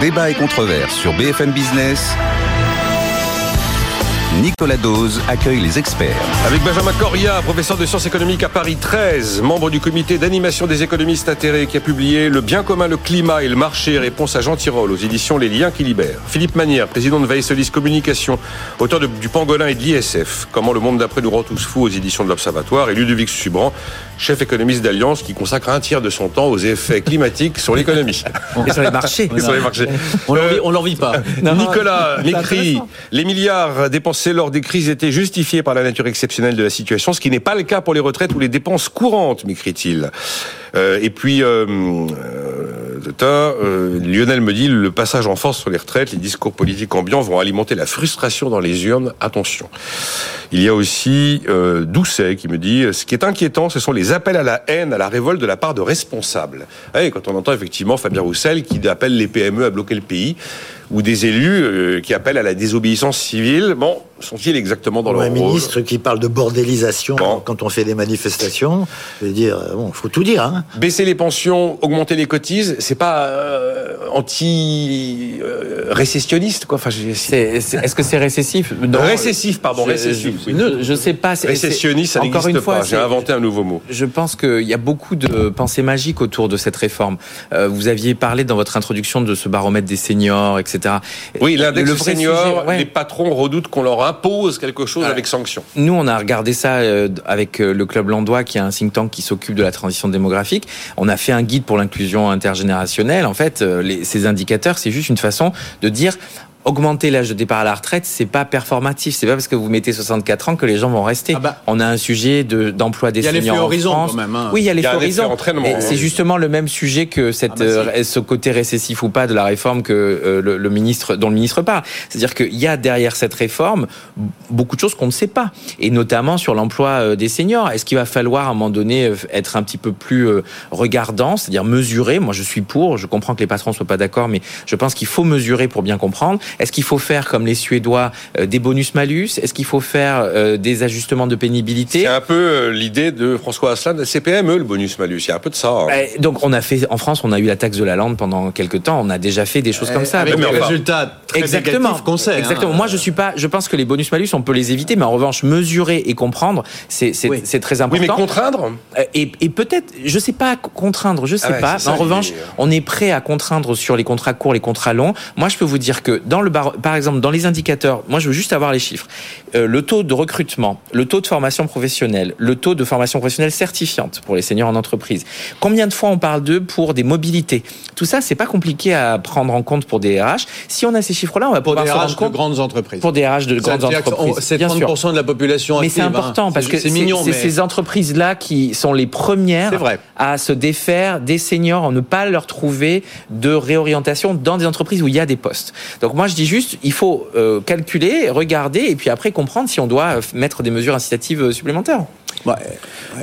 Débat et controverse sur BFM Business. Nicolas Dose accueille les experts. Avec Benjamin Coria, professeur de sciences économiques à Paris 13, membre du comité d'animation des économistes atterrés qui a publié Le bien commun, le climat et le marché, réponse à Jean Tirole aux éditions Les liens qui libèrent. Philippe Manière, président de Veillesolis Communication, auteur du Pangolin et de l'ISF, Comment le monde d'après nous rend tous fous aux éditions de l'Observatoire, et Ludovic Subran, chef économiste d'Alliance qui consacre un tiers de son temps aux effets climatiques sur l'économie. Et sur les marchés. Et sur les marchés. On l'en vit pas. Nicolas m'écrit Les milliards dépensés lors des crises étaient justifiés par la nature exceptionnelle de la situation, ce qui n'est pas le cas pour les retraites ou les dépenses courantes, m'écrit-il. Euh, et puis, euh, euh, Lionel me dit le passage en force sur les retraites, les discours politiques ambiants vont alimenter la frustration dans les urnes. Attention. Il y a aussi euh, Doucet qui me dit ce qui est inquiétant, ce sont les appels à la haine, à la révolte de la part de responsables. Et quand on entend effectivement Fabien Roussel qui appelle les PME à bloquer le pays, ou des élus euh, qui appellent à la désobéissance civile. Bon, sont-ils exactement dans leur un ministre qui parle de bordélisation quand on fait des manifestations. Je veux dire, bon, faut tout dire. Hein. Baisser les pensions, augmenter les cotises, c'est pas euh, anti-récessionniste, quoi. Enfin, est-ce que c'est récessif? Récessif, pardon, récessif. Oui. je sais pas. Récessionniste, ça n'existe pas. J'ai inventé un nouveau mot. Je pense qu'il y a beaucoup de pensées magiques autour de cette réforme. Euh, vous aviez parlé dans votre introduction de ce baromètre des seniors, etc. Oui, l'index senior, les patrons redoutent qu'on leur impose quelque chose avec sanction. Nous, on a regardé ça euh, avec euh, le Club Landois, qui est un think tank qui s'occupe de la transition démographique. On a fait un guide pour l'inclusion intergénérationnelle. En fait, euh, ces indicateurs, c'est juste une façon de dire augmenter l'âge de départ à la retraite, c'est pas performatif. C'est pas parce que vous mettez 64 ans que les gens vont rester. Ah bah. on a un sujet d'emploi des seniors en France. Quand même, hein. Oui, il y a les horizons. C'est justement le même sujet que cette, ah bah euh, ce côté récessif ou pas de la réforme que euh, le, ministre, dont le ministre parle. C'est-à-dire qu'il y a derrière cette réforme beaucoup de choses qu'on ne sait pas, et notamment sur l'emploi euh, des seniors. Est-ce qu'il va falloir à un moment donné être un petit peu plus regardant, c'est-à-dire mesurer? Moi, je suis pour. Je comprends que les patrons soient pas d'accord, mais je pense qu'il faut mesurer pour bien comprendre. Est-ce qu'il faut faire, comme les Suédois, euh, des bonus-malus Est-ce qu'il faut faire euh, des ajustements de pénibilité? C'est un peu euh, l'idée de François Asselin de CPME, le bonus-malus. Il y a un peu de ça. Hein. Eh, donc, on a fait, en France, on a eu la taxe de la lande pendant quelques temps. On a déjà fait des choses comme ça. Avec des résultats très exactement, qu'on sait. Hein. Exactement. Moi, je suis pas, je pense que les bonus-malus, on peut les éviter, mais en revanche, mesurer et comprendre, c'est très important. Oui, mais contraindre Et, et peut-être, je sais pas contraindre, je sais ah pas. en revanche, on est prêt à contraindre sur les contrats courts, les contrats longs. Moi, je peux vous dire que dans le par exemple, dans les indicateurs, moi je veux juste avoir les chiffres. Euh, le taux de recrutement, le taux de formation professionnelle, le taux de formation professionnelle certifiante pour les seniors en entreprise. Combien de fois on parle d'eux pour des mobilités? Tout ça, c'est pas compliqué à prendre en compte pour des RH. Si on a ces chiffres-là, on va pour pouvoir des RH de grandes entreprises. Pour des RH de grandes entreprises. C'est 30% de la population. Mais c'est hein. important parce que c'est mais... ces entreprises-là qui sont les premières à se défaire des seniors, à ne pas leur trouver de réorientation dans des entreprises où il y a des postes. Donc moi, je dis juste, il faut euh, calculer, regarder et puis après comprendre si on doit mettre des mesures incitatives euh, supplémentaires.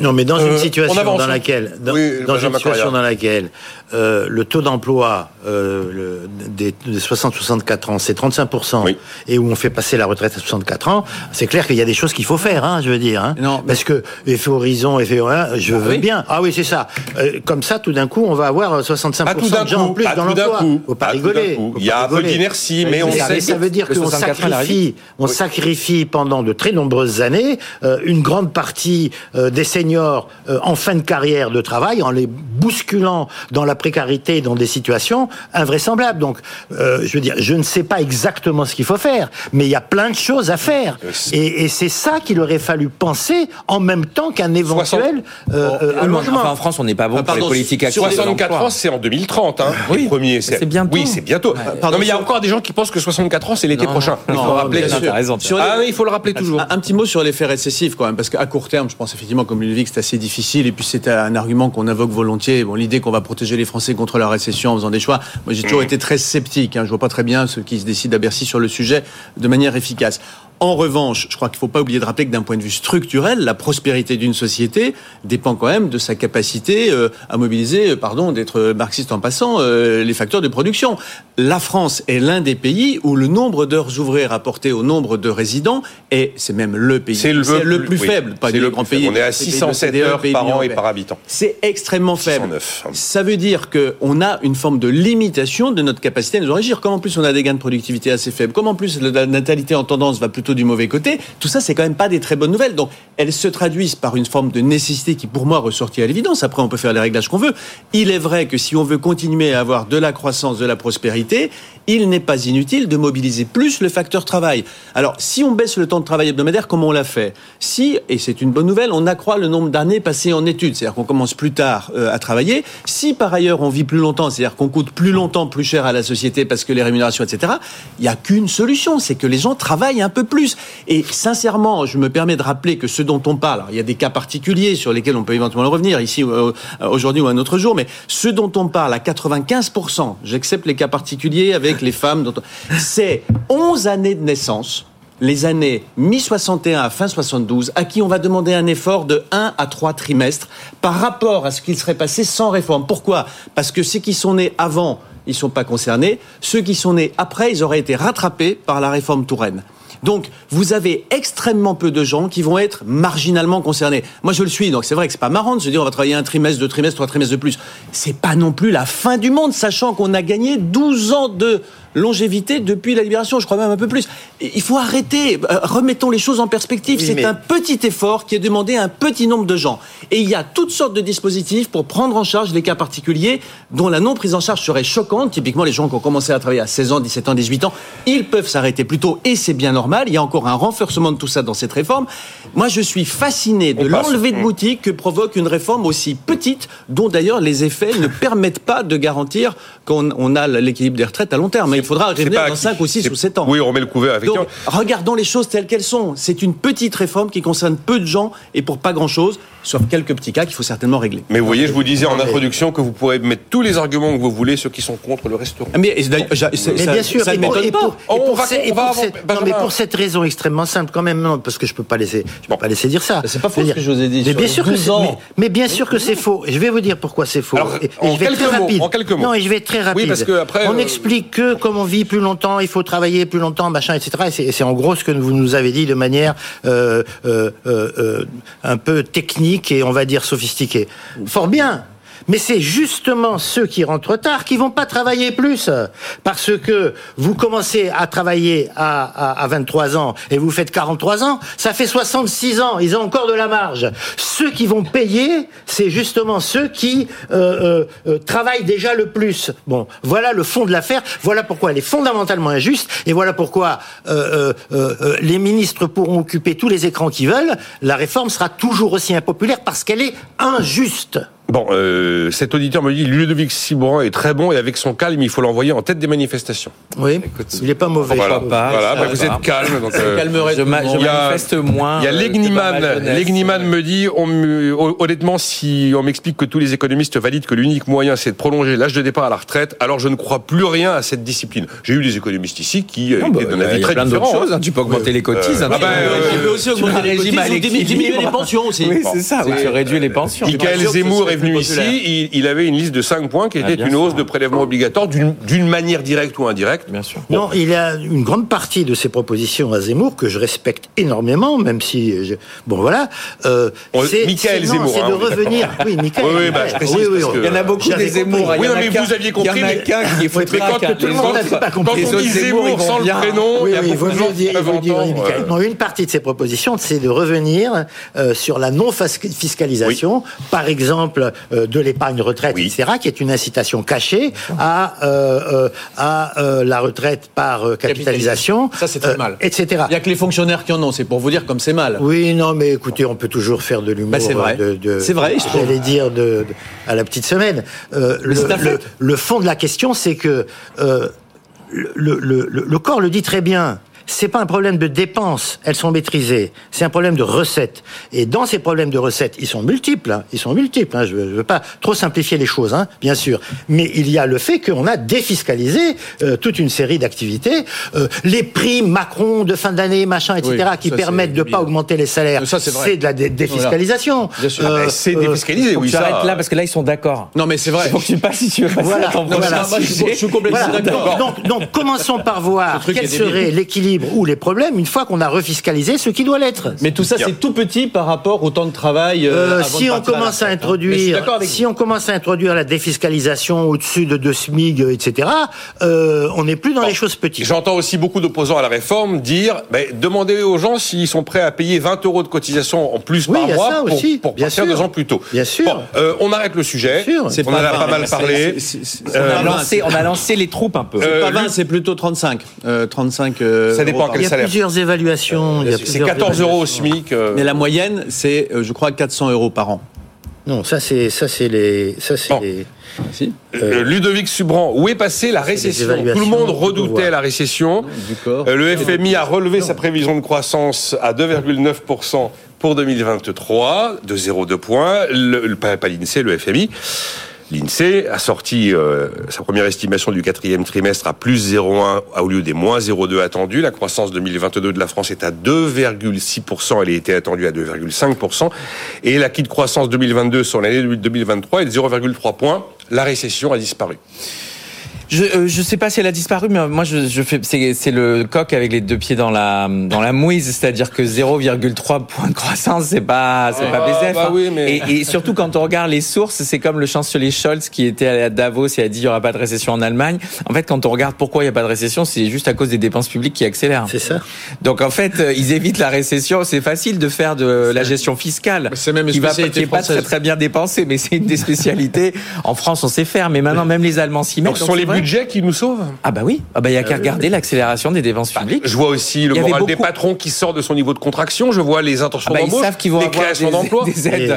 Non, mais dans une euh, situation dans laquelle, dans, dans une situation dans laquelle euh, le taux d'emploi euh, des, 60-64 ans, c'est 35%, et où on fait passer la retraite à 64 ans, c'est clair qu'il y a des choses qu'il faut faire, hein, je veux dire. Hein. non, Parce que effet horizon, effet horizon, je veux bien. Ah oui, c'est ça. Euh, comme ça, tout d'un coup, on va avoir 65% de gens en plus dans l'emploi. Faut pas rigoler. Il y a un peu d'inertie, mais on sait. Ça veut dire qu'on sacrifie, on sacrifie pendant de très nombreuses années une grande partie des seniors en fin de carrière de travail en les bousculant dans la précarité dans des situations invraisemblables. Donc, euh, je veux dire, je ne sais pas exactement ce qu'il faut faire, mais il y a plein de choses à faire. Euh, et, c'est ça qu'il aurait fallu penser en même temps qu'un éventuel euh, allongement. en France, on n'est pas bon pour les politiques actives. 64 ans, c'est en 2030. Hein, oui, premier. C'est bientôt. Oui, c'est bientôt. Pardon, mais il y a encore des gens qui pensent que 64 ans, c'est l'été prochain. il faut rappeler. Raison, ah, il faut le rappeler toujours. Un, petit mot sur l'effet récessif quand même, parce qu'à court terme, je pense effectivement, comme Ludovic, c'est assez difficile, et puis c'est un argument qu'on invoque volontiers. Bon, l'idée qu'on va protéger les Français contre la récession en faisant des choix, moi j'ai toujours mmh. été très sceptique. Hein. Je vois pas très bien ceux qui se décident à Bercy sur le sujet de manière efficace. En revanche, je crois qu'il ne faut pas oublier de rappeler que d'un point de vue structurel, la prospérité d'une société dépend quand même de sa capacité euh, à mobiliser, euh, pardon d'être marxiste en passant, euh, les facteurs de production. La France est l'un des pays où le nombre d'heures ouvrées rapporté au nombre de résidents est, c'est même le pays, c'est le, plus, faible, pas le grand pays. On est à 607 heures par an et par habitant. C'est extrêmement faible. Ça veut dire qu'on a une forme de limitation de notre capacité à nous enrichir. Comme en plus on a des gains de productivité assez faibles, comme en plus la natalité en tendance va plutôt du mauvais côté, tout ça, c'est quand même pas des très bonnes nouvelles. Donc, elles se traduisent par une forme de nécessité qui, pour moi, ressortit à l'évidence. Après, on peut faire les réglages qu'on veut. Il est vrai que si on veut continuer à avoir de la croissance, de la prospérité, il n'est pas inutile de mobiliser plus le facteur travail. Alors, si on baisse le temps de travail hebdomadaire, comme on l'a fait, si, et c'est une bonne nouvelle, on accroît le nombre d'années passées en études, c'est-à-dire qu'on commence plus tard euh, à travailler, si par ailleurs on vit plus longtemps, c'est-à-dire qu'on coûte plus longtemps plus cher à la société parce que les rémunérations, etc., il n'y a qu'une solution, c'est que les gens travaillent un peu plus. Et sincèrement, je me permets de rappeler que ce dont on parle, il y a des cas particuliers sur lesquels on peut éventuellement revenir ici euh, aujourd'hui ou un autre jour, mais ce dont on parle à 95%, j'accepte les cas particuliers avec les femmes, c'est 11 années de naissance les années mi-61 à fin 72, à qui on va demander un effort de 1 à 3 trimestres par rapport à ce qu'il serait passé sans réforme. Pourquoi? Parce que ceux qui sont nés avant, ils ne sont pas concernés. Ceux qui sont nés après, ils auraient été rattrapés par la réforme Touraine. Donc, vous avez extrêmement peu de gens qui vont être marginalement concernés. Moi, je le suis, donc c'est vrai que c'est pas marrant de se dire on va travailler un trimestre, deux trimestres, trois trimestres de plus. C'est pas non plus la fin du monde, sachant qu'on a gagné 12 ans de longévité depuis la libération, je crois même un peu plus. Il faut arrêter, euh, remettons les choses en perspective. c'est un petit effort qui est demandé à un petit nombre de gens. Et il y a toutes sortes de dispositifs pour prendre en charge les cas particuliers dont la non prise en charge serait choquante. Typiquement, les gens qui ont commencé à travailler à 16 ans, 17 ans, 18 ans, ils peuvent s'arrêter plus tôt et c'est bien normal. Il y a encore un renforcement de tout ça dans cette réforme. Moi, je suis fasciné de l'enlever de mmh. boutique que provoque une réforme aussi petite, dont d'ailleurs les effets ne permettent pas de garantir qu'on a l'équilibre des retraites à long terme il faudra revenir dans 5 ou 6 ou 7 ans. Oui, on remet le couvert avec Donc, regardons les choses telles qu'elles sont. C'est une petite réforme qui concerne peu de gens et pour pas grand-chose, sauf quelques petits cas qu'il faut certainement régler. Mais vous voyez, je vous disais en introduction que vous pourrez mettre tous les arguments que vous voulez, ceux qui sont contre le restaurant. Mais, bien sûr, ça ne m'étonne pas. mais pour cette raison extrêmement simple, quand même, non, parce que je peux pas laisser, je peux pas laisser dire ça. C'est pas faux ce que je vous ai dit. Mais bien sûr que c'est, mais, bien sûr que c'est faux. Je vais vous dire pourquoi c'est faux. en, quelques mots, en quelques mots. Non, et je vais être très rapide. Oui, parce que après, on euh, explique que comme on vit plus longtemps, il faut travailler plus longtemps, machin, etc. Et c'est en gros ce que vous nous avez dit de manière euh, euh, un peu technique et on va dire sophistiquée. Fort bien. Mais c'est justement ceux qui rentrent tard qui vont pas travailler plus. Parce que vous commencez à travailler à, à, 23 ans et vous faites 43 ans, ça fait 66 ans. Ils ont encore de la marge. Ceux qui vont payer, c'est justement ceux qui euh, euh, euh, travaillent déjà le plus. Bon, voilà le fond de l'affaire. Voilà pourquoi elle est fondamentalement injuste. Et voilà pourquoi les ministres pourront occuper tous les écrans qu'ils veulent. La réforme sera toujours aussi impopulaire parce qu'elle est injuste. Bon, euh, cet auditeur me dit Ludovic Sibran est très bon et avec son calme, il faut l'envoyer en tête des manifestations. Oui, il n'est pas mauvais. Voilà, voilà bah, vous êtes calme. Donc, euh, je, manifeste moins. Il y a euh, Legniman. me dit honnêtement, si on m'explique que tous les économistes valident que l'unique moyen c'est de prolonger l'âge de départ à la retraite, alors je ne crois plus rien à cette discipline. J'ai eu des économistes ici qui non, étaient bah, d'un avis très plein d'autres choses. Hein. Tu peux augmenter les cotises. Hein. Ah bah, tu peux aussi augmenter les cotises, diminuer les pensions aussi. Oui, c'est ça. Tu réduis les pensions. Michael Zemmour est venu ici, il, avait une liste de 5 points qui était ah, une hausse de prélèvement obligatoire d'une manière directe ou indirecte. Bien sûr. Non, il y a une grande partie de ces propositions à Zemmour que je respecte énormément, même si. Je... Bon, voilà. Euh, c'est Michael Zemmour. C'est de hein, revenir. Oui, Michael. Oui, oui, bah, je précise oui, il y en a beaucoup des Zemmour. Oui, mais vous aviez compris. Il y en a qu'un qui est faut Quand on dit Zemmour sans le prénom, il y a beaucoup de dire. Non, une partie de ces propositions, c'est de revenir euh, sur la non-fiscalisation. Par exemple, euh, de l'épargne retraite, etc., qui est une incitation cachée à, euh, euh, à la retraite par capitalisation. Ça, c'est très mal. Etc. Il n'y a que les fonctionnaires qui en ont, c'est pour vous dire comme c'est mal. Oui, non, mais écoutez, on peut toujours faire de l'humour. Bah, c'est vrai. c'est vrai, J'allais dire de, à la petite semaine. Le, le, fond de la question, c'est que le, le, corps le dit très bien c'est pas un problème de dépenses, elles sont maîtrisées. C'est un problème de recettes. Et dans ces problèmes de recettes, ils sont multiples. Hein. ils sont multiples. Hein. je, ne veux pas trop simplifier les choses, hein, bien sûr. Mais il y a le fait qu'on a défiscalisé euh, toute une série d'activités. Euh, les prix Macron de fin d'année, machin, etc., qui permettent de pas augmenter les salaires. C'est de la défiscalisation. Ah, ben, c'est défiscalisé. Oui, ça. là parce que là ils sont d'accord. Non, mais c'est vrai. Faut que tu passes si tu veux passer voilà. je, suis complètement d'accord. Donc, donc, commençons par voir quel serait l'équilibre ou les problèmes une fois qu'on a refiscalisé ce qui doit l'être. Mais tout ça, c'est tout petit par rapport au temps de travail. Euh, euh, si on commence à, introduire, si on commence à introduire la défiscalisation au-dessus de 2 SMIG, etc., euh, on n'est plus dans les choses petites. J'entends aussi beaucoup d'opposants à la réforme dire ben, demandez aux gens s'ils sont prêts à payer 20 euros de cotisation en plus par mois pour, aussi. pour partir deux ans plus tôt. Bien sûr. on arrête le sujet. on en a pas mal parlé. on, a lancé, les troupes un peu. C'est pas 20, c'est plutôt 35. 35 ça dépend quel salaire. Il y a plusieurs évaluations. c'est 14 euros au SMIC. Mais la moyenne, c'est, je crois, 400 euros par an. Non, ça c'est ça c'est les ça c'est les... Euh, Ludovic Subran, où est passée la récession? Tout le monde redoutait la récession. Euh, le FMI a relevé sa prévision de croissance à 2,9% pour 2023, de 0,2 points. Le, pas l'INSEE, le FMI. L'INSEE a sorti euh, sa première estimation du quatrième trimestre à plus 0,1 au lieu des moins 0,2 attendus. La croissance 2022 de la France est à 2,6%. Elle était attendue à 2,5%. Et la de croissance 2022 sur l'année 2023 est de 0,3 points. La récession a disparu. Je euh, je sais pas si elle a disparu, mais moi je, je fais c'est le coq avec les deux pieds dans la dans la mouise, c'est-à-dire que 0,3 points de croissance, c'est pas c'est pas BZF. Bah oui, mais... et, et, surtout quand on regarde les sources, c'est comme le chancelier Scholz qui était à Davos et a dit il y aura pas de récession en Allemagne. En fait, quand on regarde pourquoi il y a pas de récession, c'est juste à cause des dépenses publiques qui accélèrent. C'est ça. Donc en fait, euh, ils évitent la récession. C'est facile de faire de la gestion fiscale. C'est même une qui va qui pas très, très bien dépensée, mais c'est une des spécialités. en France, on sait faire, mais maintenant même les Allemands s'y mettent. Donc, sont les budget qui nous sauve Ah bah oui, ah bah il y a qu'à regarder l'accélération des dépenses bah, publiques. je vois aussi le moral des patrons qui sort de son niveau de contraction. Je vois les intentions ah bah, d'embauche, les créations d'emplois,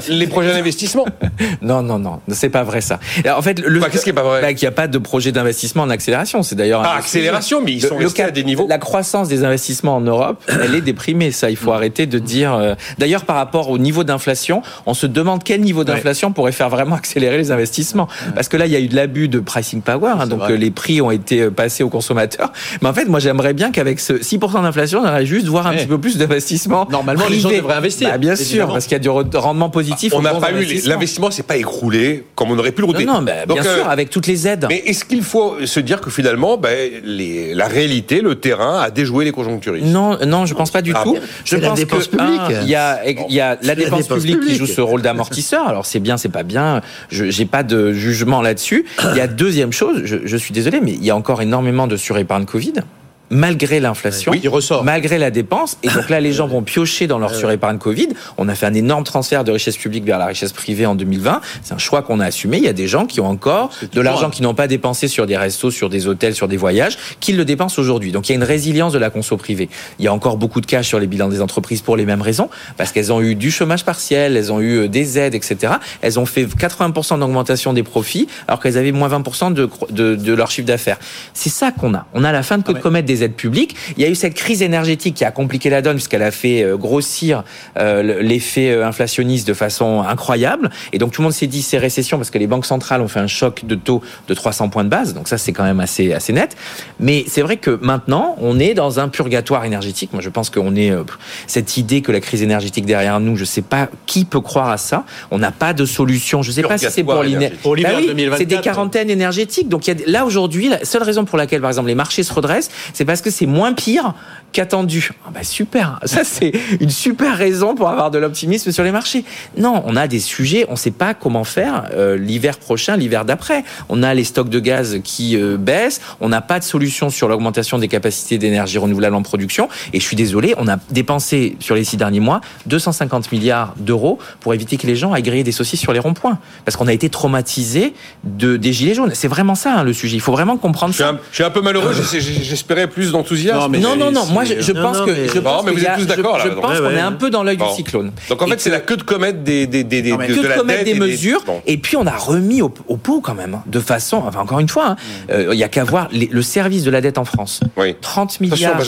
les projets d'investissement. non, non, non, c'est pas vrai ça. en fait, le bah, qu'est-ce qui est pas vrai bah, Qu'il n'y a pas de projet d'investissement en accélération. C'est d'ailleurs ah, accélération, mais ils sont restés à des niveaux. La croissance des investissements en Europe, elle est déprimée. Ça, il faut mm. arrêter de dire. Euh, d'ailleurs, par rapport au niveau d'inflation, on se demande quel niveau d'inflation pourrait faire vraiment accélérer les investissements. Parce que là, il y a eu de l'abus de pricing power, hein, donc euh, les prix ont été euh, passés aux consommateurs. Mais en fait, moi, j'aimerais bien qu'avec ce 6% d'inflation, on aurait juste voir un petit peu plus d'investissement. Normalement, les gens devraient investir. Bah, bien sûr, parce qu'il y a du rendement positif. On n'a pas eu l'investissement, c'est pas écroulé comme on aurait pu le redire. Non, non bah, bien sûr, avec toutes les aides. Mais est-ce qu'il faut se dire que finalement, bah, les, la réalité, le terrain a déjoué les conjoncturistes? Non, non, je pense pas du ah tout. Je pense que il y a, il y a la dépense publique qui joue ce rôle d'amortisseur. Alors c'est bien, c'est pas bien. Je j'ai pas de jugement là-dessus. Il y a deuxième chose. Je, je suis désolé, mais il y a encore énormément de surépargne Covid malgré l'inflation, malgré la dépense. Et donc là, les gens vont piocher dans leur surépargne Covid. On a fait un énorme transfert de richesse publique vers la richesse privée en 2020. C'est un choix qu'on a assumé. Il y a des gens qui ont encore de l'argent qu'ils n'ont pas dépensé sur des restos, sur des hôtels, sur des voyages, qui le dépensent aujourd'hui. Donc il y a une résilience de la conso privée. Il y a encore beaucoup de cash sur les bilans des entreprises pour les mêmes raisons, parce qu'elles ont eu du chômage partiel, elles ont eu euh, des aides, etc. Elles ont fait 80% d'augmentation des profits, alors qu'elles avaient moins 20% de, de, de, leur chiffre d'affaires. C'est ça qu'on a. On a la fin de ah commettre des aides publiques. Il y a eu cette crise énergétique qui a compliqué la donne puisqu'elle a fait euh, grossir euh, l'effet euh, inflationniste de façon incroyable. Et donc tout le monde s'est dit c'est récession parce que les banques centrales ont fait un choc de taux de 300 points de base. Donc ça c'est quand même assez assez net. Mais c'est vrai que maintenant on est dans un purgatoire énergétique. Moi je pense qu'on est cette idée que la crise énergétique derrière nous. Je sais pas qui peut croire à ça. On n'a pas de solution. Je sais pas si c'est pour l'hiver bah C'est des quarantaines énergétiques. Donc il y a, là aujourd'hui la seule raison pour laquelle par exemple les marchés se redressent, c'est parce que c'est moins pire qu'attendu. Ah bah super, ça c'est une super raison pour avoir de l'optimisme sur les marchés. Non, on a des sujets, on ne sait pas comment faire euh, l'hiver prochain, l'hiver d'après. On a les stocks de gaz qui euh, baissent, on n'a pas de solution sur l'augmentation des capacités d'énergie renouvelable en production. Et je suis désolé, on a dépensé sur les six derniers mois 250 milliards d'euros pour éviter que les gens aillent griller des saucisses sur les ronds-points, parce qu'on a été traumatisé de des gilets jaunes. C'est vraiment ça hein, le sujet. Il faut vraiment comprendre je suis ça. Un, je suis un peu malheureux. J'espérais plus d'enthousiasme. Non, non, non, Moi, je, pense que je pense mais vous êtes tous d'accord Je pense qu'on est un peu dans l'œil du cyclone. Donc en fait, c'est la queue de comète des des des de, de comète des mesures. Et puis on a remis au, pot quand même, hein, de façon. Enfin, encore une fois, hein, euh, il y a qu'à voir le service de la dette en France. 30 milliards.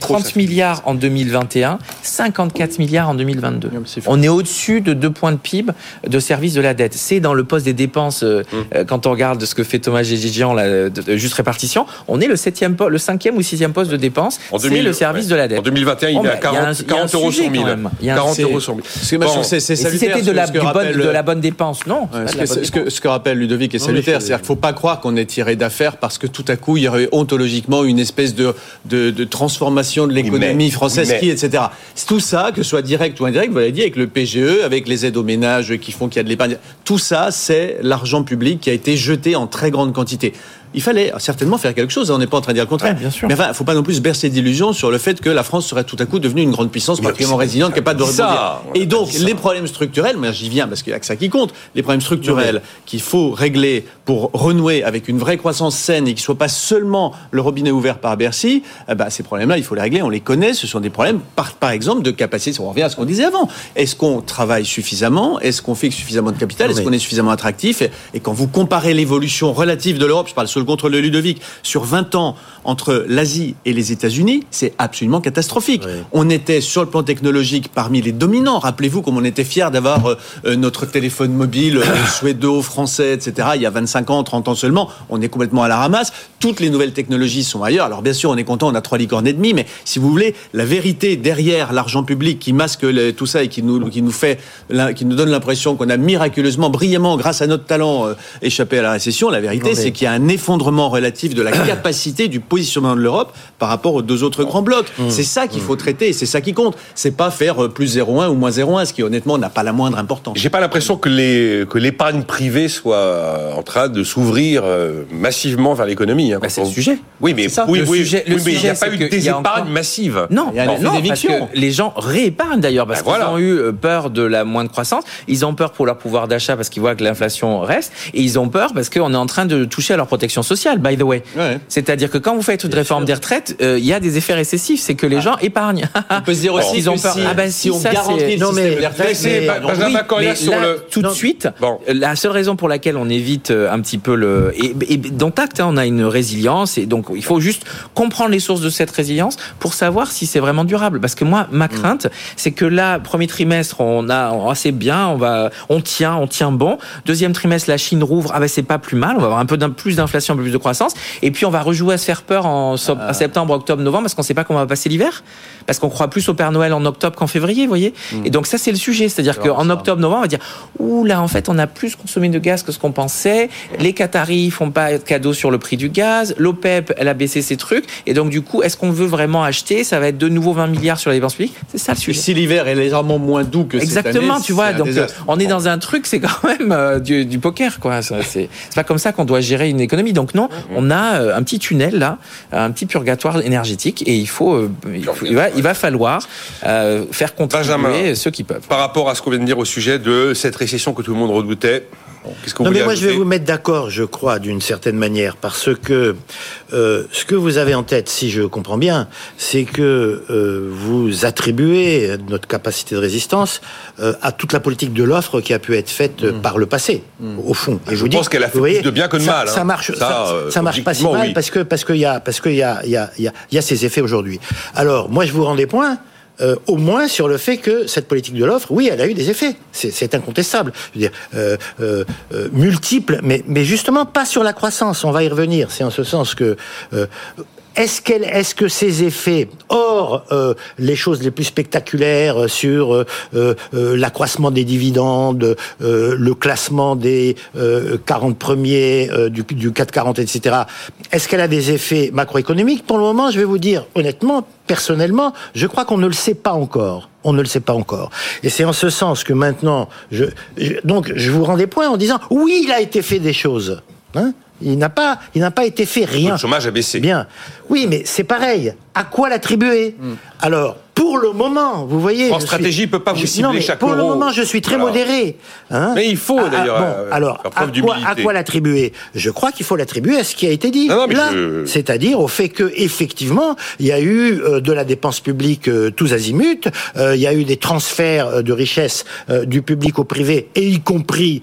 30 milliards en 2021, 54 milliards en 2022. On est au-dessus de deux points de PIB de service de la dette. C'est dans le poste des dépenses. Euh, hum. euh, quand on regarde ce que fait Thomas Gégigian, la juste répartition, on est le septième, le cinquième ou sixième poste de dépense. C'est le service de la dette. En 2021, il est à 40, 40 euros sur 1000. 40 euros sur 1000. C'est si c'était de, la, de la bonne dépense, non. ce, que, ce, que, rappelle Ludovic est salutaire, c'est-à-dire qu'il ne faut pas croire qu'on est tiré d'affaire parce que tout à coup, il y aurait ontologiquement une espèce de, de, transformation de l'économie française, qui, etc. Tout ça, que ce soit direct ou indirect, vous l'avez dit, avec le PGE, avec les aides aux ménages qui font qu'il y a de l'épargne, tout ça, c'est l'argent public qui a été jeté en très grande quantité il fallait certainement faire quelque chose. On n'est pas en train de dire le contraire. bien sûr. Mais enfin, il ne faut pas non plus bercer d'illusions sur le fait que la France serait tout à coup devenue une grande puissance particulièrement résiliente, capable de rebondir. Et donc, les problèmes structurels, moi j'y viens parce qu'il n'y a que ça qui compte, les problèmes structurels qu'il faut régler pour renouer avec une vraie croissance saine et qui ne soit pas seulement le robinet ouvert par Bercy, eh ben, ces problèmes-là, il faut les régler. On les connaît. Ce sont des problèmes, par, par exemple, de capacité. On revient à ce qu'on disait avant. Est-ce qu'on travaille suffisamment? Est-ce qu'on fait suffisamment de capital? Est-ce qu'on est suffisamment attractif? Et, et, quand vous comparez l'évolution relative de l'Europe, je parle le contre le Ludovic, sur 20 ans entre l'Asie et les États-Unis, c'est absolument catastrophique. On était sur le plan technologique parmi les dominants. Rappelez-vous comme on était fiers d'avoir euh, euh, notre téléphone mobile euh, suédo-français, etc. Il y a 25 ans, 30 ans seulement. On est complètement à la ramasse. Toutes les nouvelles technologies sont ailleurs. Alors bien sûr, on est content, on a trois licornes et demi, mais si vous voulez, la vérité derrière l'argent public qui masque tout ça et qui nous, qui nous fait, qui nous donne l'impression qu'on a miraculeusement, brillamment, grâce à notre talent, échappé à la récession, la vérité, c'est qu'il y a un effondrement relatif de la capacité du positionnement de l'Europe par rapport aux deux autres grands blocs. Mmh. C'est ça qu'il faut mmh. traiter, c'est ça qui compte. C'est pas faire euh, plus 0,1 ou moins 0,1, ce qui honnêtement n'a pas la moindre importance. J'ai pas l'impression que l'épargne privée soit en train de s'ouvrir euh, massivement vers l'économie. Hein, bah, c'est le sujet. Oui, mais oui, oui, sujet, mais il n'y a pas eu de désépargne massive. Non, il y a non, parce que les gens réépargnent d'ailleurs parce bah, qu'ils ont eu euh, peur de la moindre croissance. Ils ont peur pour leur pouvoir d'achat parce qu'ils voient que l'inflation reste, et ils ont peur parce qu'on est en train de toucher à leur protection sociale by the way. C'est-à-dire que quand vous faites une réforme des retraites, euh, il y a des effets récessifs, c'est que les ah. gens épargnent. On peut se dire aussi qu'ils ont peur. Si, ah ben si, on ça, garantit non, mais, des retraites, tout de suite, la seule raison pour laquelle on évite euh, un petit peu le et, et dans Tact, hein, on a une résilience et donc il faut juste comprendre les sources de cette résilience pour savoir si c'est vraiment durable. Parce que moi, ma mm. crainte, c'est que là, premier trimestre, on a assez bien, on va, on tient, on tient bon. Deuxième trimestre, la Chine rouvre, ah ben c'est pas plus mal, on va avoir un peu plus d'inflation, un peu plus de croissance. Et puis on va rejouer à se faire peur en ah. septembre, octobre, novembre parce qu'on ne sait pas comment va passer l'hiver. Parce qu'on croit plus au Père Noël en octobre qu'en février, vous voyez. Hmm. Et donc ça c'est le sujet, c'est-à-dire qu'en octobre, novembre, on va dire ouh là en fait on a plus consommé de gaz que ce qu'on pensait. Les Qataris font pas de cadeaux sur le prix du gaz. L'OPEP elle a baissé ses trucs. Et donc du coup est-ce qu'on veut vraiment acheter? Ça va être de nouveau 20 milliards sur les dépenses publiques? C'est ça le sujet. Si l'hiver est légèrement moins doux que exactement, cette tu vois. Donc on est dans un truc, c'est quand même euh, du, du, poker quoi. C'est pas comme ça qu'on doit gérer une économie. Donc non, hmm. on a euh, un petit tunnel là, un petit purgatoire énergétique, et il faut, euh, il, va, il va falloir euh, faire contribuer ceux qui peuvent. Par rapport à ce qu'on vient de dire au sujet de cette récession que tout le monde redoutait, non, mais moi, je vais vous mettre d'accord, je crois, d'une certaine manière, parce que euh, ce que vous avez en tête, si je comprends bien, c'est que euh, vous attribuez notre capacité de résistance euh, à toute la politique de l'offre qui a pu être faite mm. par le passé, mm. au fond. Et je, je pense qu'elle a fait plus de bien que de mal. Ça hein. marche, ça, marche pas si mal parce que parce qu'il y a parce qu'il y a il y a il y a ces effets aujourd'hui. Alors, moi, je vous rends des points. Euh, au moins sur le fait que cette politique de l'offre, oui, elle a eu des effets. C'est incontestable. Je veux dire, euh, euh, euh, multiples, mais, justement pas sur la croissance. On va y revenir. C'est en ce sens que euh, est-ce qu'elle, est-ce que ces effets, hors euh, les choses les plus spectaculaires sur euh, euh, l'accroissement des dividendes, le classement des 40 premiers du, du 440, etc., est-ce qu'elle a des effets macroéconomiques? Pour le moment, je vais vous dire honnêtement, personnellement, je crois qu'on ne le sait pas encore. On ne le sait pas encore. Et c'est en ce sens que maintenant, je, donc, je vous rends des points en disant, oui, il a été fait des choses. Hein il n'a pas, il n'a pas été fait rien. Le chômage a baissé. Bien. Oui, mais c'est pareil. À quoi l'attribuer? Hmm. Alors, pour le moment, vous voyez. En stratégie, ne peut pas vous cibler chaque Pour le moment, je suis très modéré. Hein. mais il faut ah, ah, d'ailleurs. bon, euh, alors, à quoi, à quoi l'attribuer? Je crois qu'il faut l'attribuer à ce qui a été dit. là, c'est-à-dire au fait que effectivement, il y a eu euh, de la dépense publique euh, tous azimuts, il y a eu des transferts de richesses du public au privé, et y compris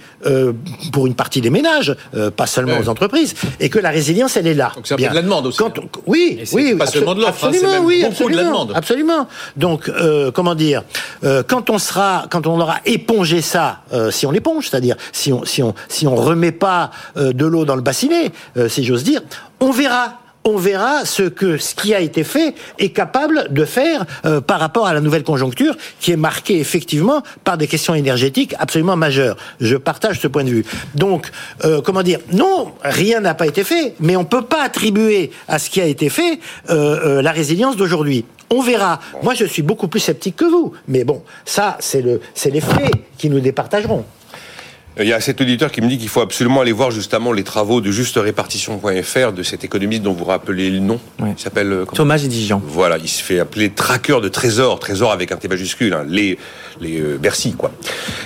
pour une partie des ménages, pas seulement aux entreprises, et que la résilience, elle est là. Donc c'est un peu de la demande aussi. Hein. oui, oui, pas seulement de l'offre, hein, absolument, oui, beaucoup de la demande. Absolument. Donc, comment dire, quand on sera, quand on aura épongé ça, si on l'éponge, c'est-à-dire si on si on si on remet pas de l'eau dans le bassinet, si j'ose dire, on verra on verra ce que ce qui a été fait est capable de faire euh, par rapport à la nouvelle conjoncture qui est marquée effectivement par des questions énergétiques absolument majeures. Je partage ce point de vue. Donc, euh, comment dire? Non, rien n'a pas été fait, mais on peut pas attribuer à ce qui a été fait euh, la résilience d'aujourd'hui. On verra. Moi, je suis beaucoup plus sceptique que vous. Mais bon, ça, c'est le, c'est les faits qui nous départageront. Il y a cet auditeur qui me dit qu'il faut absolument aller voir justement les travaux de justerépartition.fr de cet économiste dont vous rappelez le nom. Il s'appelle euh, Thomas Edigian. Voilà, il se fait appeler traqueur de trésors, trésor avec un T majuscule, hein, les les euh, Bercy quoi.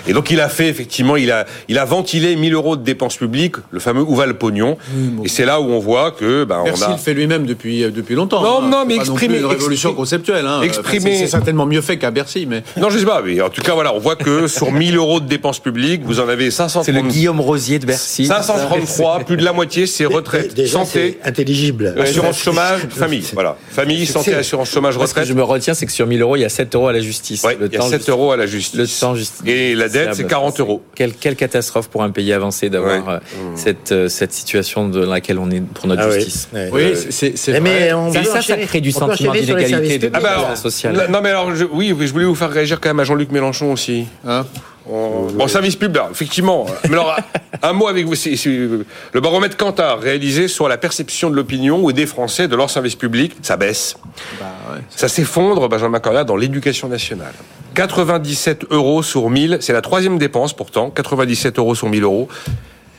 Et donc il a fait effectivement, il a il a ventilé 1000 euros de dépenses publiques, le fameux où va le pognon. Et c'est là où on voit que ben, Bercy on le fait lui-même depuis euh, depuis longtemps. Non hein. non mais exprimer une révolution conceptuelle. Hein. Exprimer c'est certainement mieux fait qu'à Bercy mais. Non je sais pas mais en tout cas voilà on voit que sur 1000 euros de dépenses publiques vous en avez 500. C'est le Guillaume Rosier de Bercy. 533 plus de la moitié c'est retraite, santé, intelligible, assurance chômage, famille voilà famille santé assurance chômage retraite. Ce que je me retiens c'est que sur 1000 euros il y a 7 euros à la justice. il y a 7 euros à la justice. Le temps et la dette, c'est 40 euros. Quelle, quelle, catastrophe pour un pays avancé d'avoir euh, cette, euh, cette situation dans laquelle on est pour notre ah justice. Oui, c'est vrai. Mais ça, ça, crée du sentiment d'inégalité de ah bah sociale. Non, mais alors, je, oui, je voulais vous faire réagir quand même à Jean-Luc Mélenchon aussi. Hein Bon, service public, effectivement. Mais alors, un mot avec vous. le baromètre Kantar, réalisé sur la perception de l'opinion ou des Français de leur service public, ça baisse. Bah, ouais. Ça s'effondre, Benjamin Correa, dans l'éducation nationale. 97 euros sur 1000, c'est la troisième dépense pourtant, 97 euros sur 1000 euros.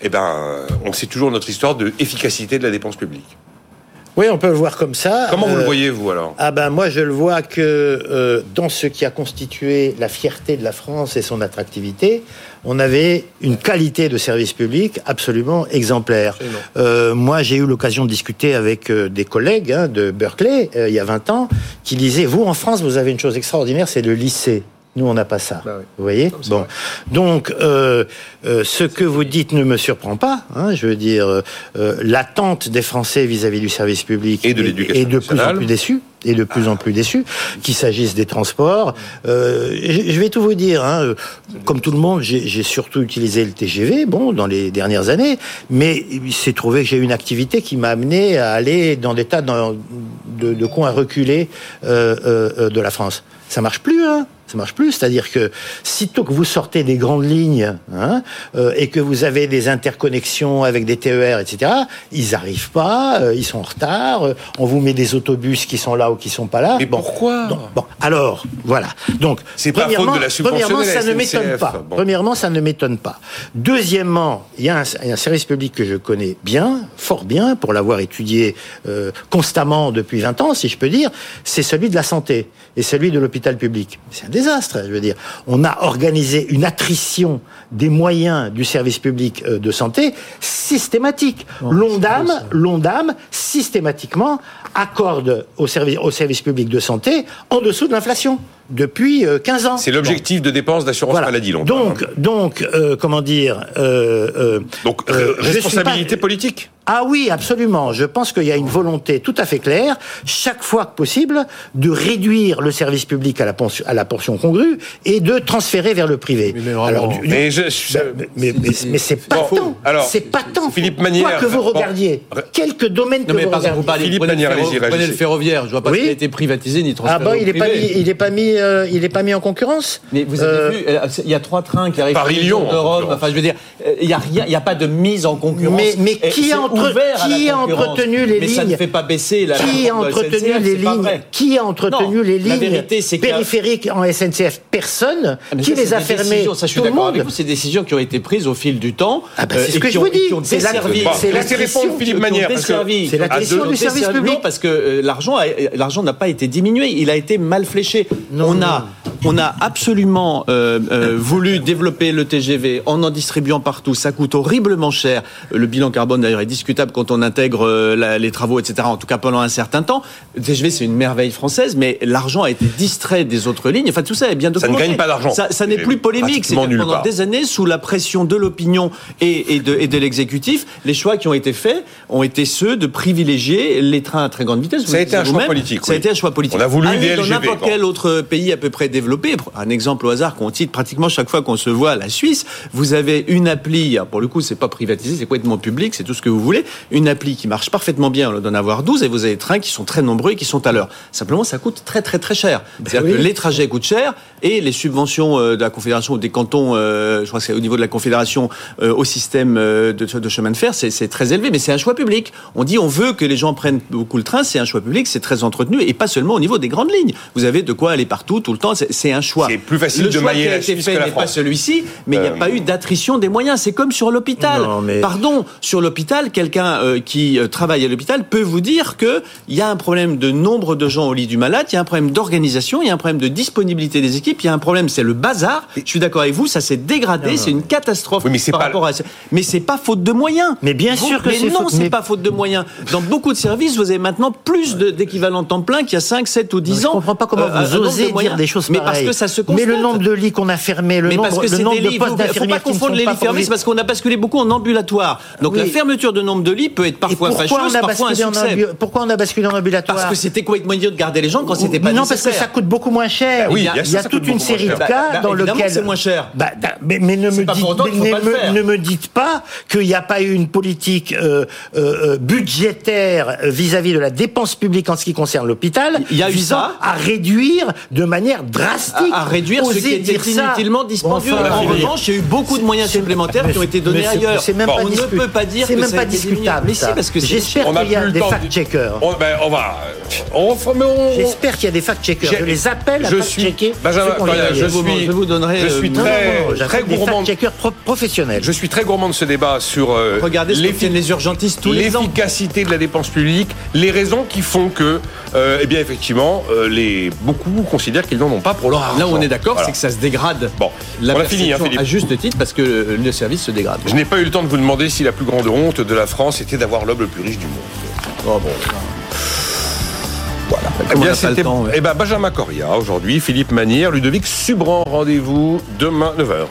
Eh ben, on sait toujours notre histoire de efficacité de la dépense publique. Oui, on peut le voir comme ça. Comment vous le euh, voyez, vous, alors? Ah ben, moi, je le vois que euh, dans ce qui a constitué la fierté de la France et son attractivité, on avait une qualité de service public absolument exemplaire. Euh, moi, j'ai eu l'occasion de discuter avec des collègues hein, de Berkeley, il y a 20 ans, qui disaient, vous, en France, vous avez une chose extraordinaire, c'est le lycée. Nous, on n'a pas ça. Bah vous voyez Bon. Donc, euh, euh, ce que vous dites ne me surprend pas. Hein, je veux dire, euh, l'attente des Français vis-à-vis du service public et de l'éducation est, de plus en plus déçue et de plus en plus déçus, qu'il s'agisse des transports. je vais tout vous dire, hein, comme tout le monde, j'ai surtout utilisé le TGV, bon, dans les dernières années, mais il s'est trouvé que j'ai une activité qui m'a amené à aller dans des tas de, de coins reculés de la France. Ça marche plus, hein ça marche plus. C'est-à-dire que sitôt que vous sortez des grandes lignes hein, euh, et que vous avez des interconnexions avec des TER, etc., ils arrivent pas, euh, ils sont en retard. Euh, on vous met des autobus qui sont là ou qui sont pas là. Mais pourquoi? Bon, alors voilà. Donc c'est pas faute de la Premièrement, ça ne m'étonne pas. Premièrement, ça ne m'étonne pas. Deuxièmement, il y a un, service public que je connais bien, fort bien, pour l'avoir étudié constamment depuis 20 ans, si je peux dire. C'est celui de la santé et celui de l'hôpital public. C'est un désastre, je veux dire. On a organisé une attrition des moyens du service public euh, de santé systématique. L'ONDAM, l'ONDAM, systématiquement, accorde au service, au service public de santé en dessous de l'inflation depuis 15 euh, ans. C'est l'objectif de dépenses d'assurance maladie, longtemps. Donc, donc euh, comment dire Donc, responsabilité politique ah oui, absolument. Je pense qu'il y a une volonté tout à fait claire, chaque fois que possible, de réduire le service public à la, portion, à la portion congrue et de transférer vers le privé. Mais, alors, mais, mais, c'est pas tant. C'est pas tant. Philippe Manière. Quoi que vous regardiez, quelques domaines que vous Philippe Manière, prenez le ferroviaire. Je vois pas oui. s'il a été privatisé ni transféré Ah bon, il n'est pas mis, il est pas mis euh, il est pas mis en concurrence. Mais vous avez euh, vu, il y a trois trains qui arrivent Paris-Lyon d'Europe. Enfin, je veux dire, il n'y a rien, il y a pas de mise en concurrence. Mais, qui, a, entre, qui a entretenu les mais lignes ça ne fait pas baisser la. Qui a entretenu les lignes Qui a entretenu les lignes périphériques en SNCF Personne. Ah, qui les a fermées Ça, je suis d'accord avec vous. C'est des décisions qui ont été prises au fil du temps. Ah bah, c'est ce que je vous dis. C'est la. C'est la. répondre Philippe Manière. C'est la question du service public. parce que l'argent, l'argent n'a pas été diminué. Il a été mal fléché. On una on a absolument euh, euh, voulu développer le TGV en en distribuant partout. Ça coûte horriblement cher. Le bilan carbone d'ailleurs est discutable quand on intègre euh, les travaux, etc. En tout cas pendant un certain temps. Le TGV c'est une merveille française, mais l'argent a été distrait des autres lignes. Enfin tout ça est bien documenté. Ça ne gagne pas d'argent. Ça, n'est plus polémique. C'est pendant des années sous la pression de l'opinion et, et, de, et de l'exécutif, les choix qui ont été faits ont été ceux de privilégier les trains à très grande vitesse. Ça a été un choix politique. Ça a été un choix politique. On a voulu Aller dans n'importe quel autre pays à peu près développé un exemple au hasard qu'on cite pratiquement chaque fois qu'on se voit à la Suisse. Vous avez une appli, pour le coup, c'est pas privatisé, c'est complètement public, c'est tout ce que vous voulez. Une appli qui marche parfaitement bien, on doit en avoir 12, et vous avez des trains qui sont très nombreux et qui sont à l'heure. Simplement, ça coûte très, très, très cher. Ben C'est-à-dire que les trajets coûtent cher et les subventions euh, de la Confédération ou des cantons, euh, je crois que c'est au niveau de la Confédération, euh, au système de, de chemin de fer, c'est très élevé, mais c'est un choix public. On dit on veut que les gens prennent beaucoup le train, c'est un choix public, c'est très entretenu et pas seulement au niveau des grandes lignes. Vous avez de quoi aller partout, tout le temps, c'est un choix. C'est plus facile le de choix mailler qui a été fait n'est pas celui-ci, mais il n'y a pas eu d'attrition des moyens. C'est comme sur l'hôpital. Pardon, sur l'hôpital, quelqu'un qui travaille à l'hôpital peut vous dire que il y a un problème de nombre de gens au lit du malade, il y a un problème d'organisation, il y a un problème de disponibilité des équipes, il y a un problème, c'est le bazar. Je suis d'accord avec vous, ça s'est dégradé, c'est une catastrophe. mais c'est pas mais c'est pas faute de moyens. Mais bien sûr que c'est non, c'est pas faute de moyens. Dans beaucoup de services, vous avez maintenant plus d'équivalents temps plein qu'il y a 5, 7 ou 10 ans. Je comprends pas comment euh, vous osez dire des choses pareilles. Mais parce que ça se constate. Mais le nombre de lits qu'on a fermés, le mais nombre, parce que le nombre de postes d'infirmières faut pas confondre les lits fermés, c'est parce qu'on a basculé beaucoup en ambulatoire. Donc la fermeture de nombre de lits peut être parfois fâcheuse, parfois un succès. Pourquoi on a basculé en ambulatoire Parce que c'était complètement idiot de garder les gens quand c'était pas nécessaire. Non, parce que ça coûte beaucoup moins cher. Il y a toute une série de cas dans lesquels c'est moins cher. Bah, mais, ne, me dites, ne, pas qu'il n'y a pas eu une politique euh, euh, budgétaire vis-à-vis de la dépense publique en ce qui concerne l'hôpital, visant à réduire de manière drastique, à, réduire ce qui était inutilement dispendieux. en revanche, il y a eu beaucoup de moyens supplémentaires qui ont été donnés ailleurs. Même on ne peut pas dire c'est même pas discutable. Mais si, parce que j'espère qu'il y a des fact-checkers. Ben, on va. J'espère qu'il y a des fact-checkers. Je les appelle à fact-checker. je suis. Je vous donnerai. Je suis euh, très très gourmand. professionnels. Je suis très gourmand de ce débat sur euh, Regardez les urgentistes tous les ans. L'efficacité de la dépense publique, les raisons qui font que, euh, eh bien effectivement, les beaucoup considèrent qu'ils n'en ont pas pour leur argent. Là où on est d'accord, c'est que ça se dégrade. Bon, la on a fini, hein, À juste titre, parce que le service se dégrade. Je n'ai pas eu le temps de vous demander si la plus grande honte de la France était d'avoir l'homme le plus riche du monde. Oh bon. Voilà. Eh bien, c'était eh ben, Benjamin Coria aujourd'hui, Philippe Manière, Ludovic Subran. Rendez-vous demain 9h.